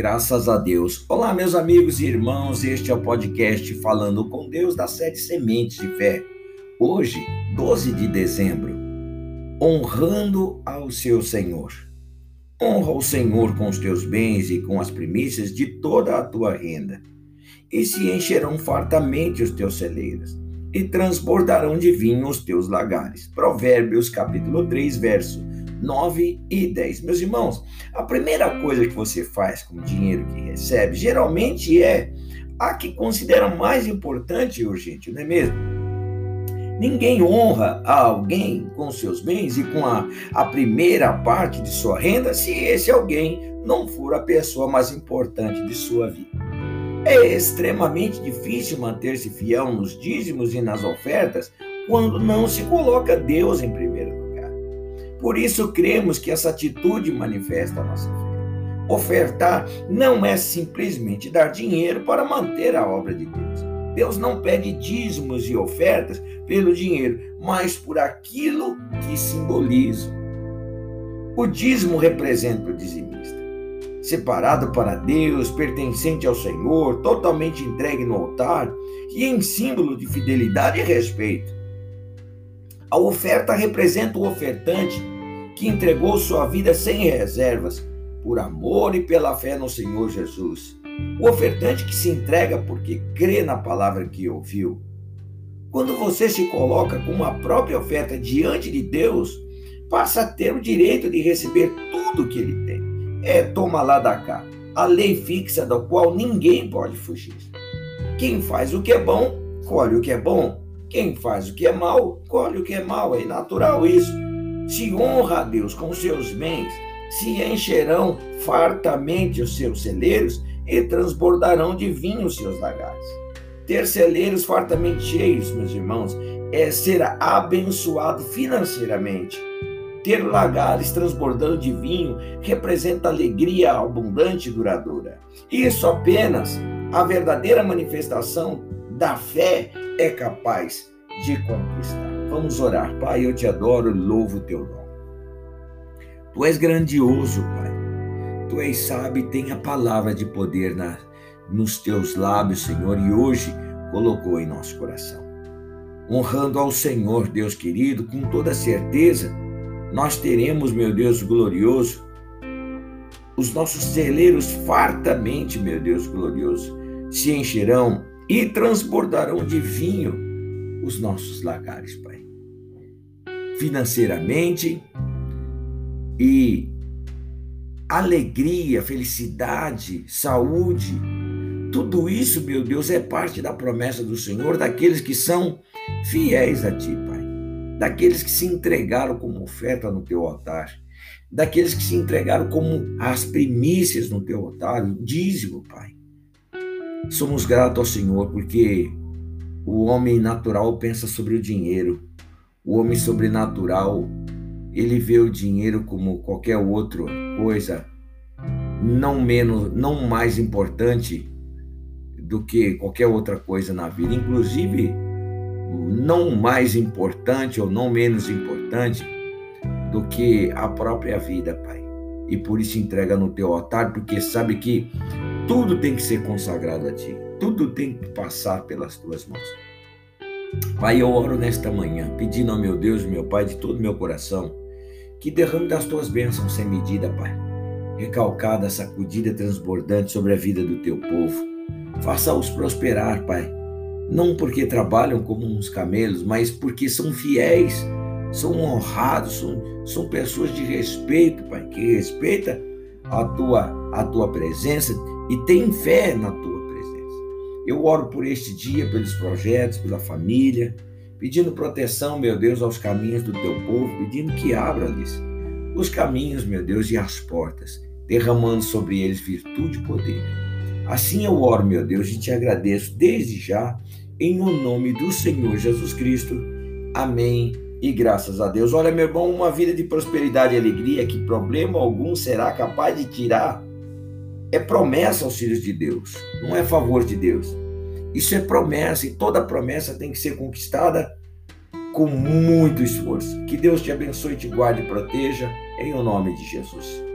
Graças a Deus. Olá, meus amigos e irmãos, este é o podcast Falando com Deus das Sete Sementes de Fé. Hoje, 12 de dezembro, honrando ao seu Senhor. Honra o Senhor com os teus bens e com as primícias de toda a tua renda, e se encherão fartamente os teus celeiros, e transbordarão de vinho os teus lagares. Provérbios capítulo 3, verso 9 e 10. Meus irmãos, a primeira coisa que você faz com o dinheiro que recebe geralmente é a que considera mais importante e urgente, não é mesmo? Ninguém honra a alguém com seus bens e com a, a primeira parte de sua renda se esse alguém não for a pessoa mais importante de sua vida. É extremamente difícil manter-se fiel nos dízimos e nas ofertas quando não se coloca Deus em primeiro por isso cremos que essa atitude manifesta a nossa fé. Ofertar não é simplesmente dar dinheiro para manter a obra de Deus. Deus não pede dízimos e ofertas pelo dinheiro, mas por aquilo que simboliza. O dízimo representa o dizimista, separado para Deus, pertencente ao Senhor, totalmente entregue no altar e em símbolo de fidelidade e respeito. A oferta representa o ofertante que entregou sua vida sem reservas, por amor e pela fé no Senhor Jesus. O ofertante que se entrega porque crê na palavra que ouviu. Quando você se coloca com uma própria oferta diante de Deus, passa a ter o direito de receber tudo que ele tem. É toma lá da cá, a lei fixa da qual ninguém pode fugir. Quem faz o que é bom, colhe o que é bom. Quem faz o que é mal, colhe o que é mal. É natural isso. Se honra a Deus com seus bens, se encherão fartamente os seus celeiros e transbordarão de vinho os seus lagares. Ter celeiros fartamente cheios, meus irmãos, é ser abençoado financeiramente. Ter lagares transbordando de vinho representa alegria abundante e duradoura. Isso apenas a verdadeira manifestação da fé é capaz de conquistar. Vamos orar. Pai, eu te adoro louvo o teu nome. Tu és grandioso, Pai. Tu és sábio e tem a palavra de poder na, nos teus lábios, Senhor, e hoje colocou em nosso coração. Honrando ao Senhor, Deus querido, com toda certeza, nós teremos, meu Deus glorioso, os nossos celeiros fartamente, meu Deus glorioso, se encherão e transbordarão de vinho os nossos lagares, Pai. Financeiramente e alegria, felicidade, saúde, tudo isso, meu Deus, é parte da promessa do Senhor daqueles que são fiéis a Ti, Pai. Daqueles que se entregaram como oferta no Teu altar. Daqueles que se entregaram como as primícias no Teu altar, o dízimo, Pai. Somos gratos ao Senhor porque o homem natural pensa sobre o dinheiro. O homem sobrenatural, ele vê o dinheiro como qualquer outra coisa, não menos, não mais importante do que qualquer outra coisa na vida, inclusive não mais importante ou não menos importante do que a própria vida, Pai. E por isso entrega no teu altar, porque sabe que tudo tem que ser consagrado a ti. Tudo tem que passar pelas tuas mãos. Pai, eu oro nesta manhã, pedindo ao meu Deus meu Pai de todo meu coração, que derrame das tuas bênçãos sem medida, Pai. Recalcada, sacudida, transbordante sobre a vida do teu povo. Faça-os prosperar, Pai. Não porque trabalham como uns camelos, mas porque são fiéis, são honrados, são, são pessoas de respeito, Pai, que respeita a tua, a tua presença e tem fé na tua eu oro por este dia, pelos projetos, pela família, pedindo proteção, meu Deus, aos caminhos do teu povo, pedindo que abra-lhes os caminhos, meu Deus, e as portas, derramando sobre eles virtude e poder. Assim eu oro, meu Deus, e te agradeço desde já, em o nome do Senhor Jesus Cristo. Amém. E graças a Deus. Olha, meu irmão, uma vida de prosperidade e alegria que problema algum será capaz de tirar é promessa aos filhos de Deus, não é favor de Deus. Isso é promessa e toda promessa tem que ser conquistada com muito esforço. Que Deus te abençoe, te guarde e proteja, em o nome de Jesus.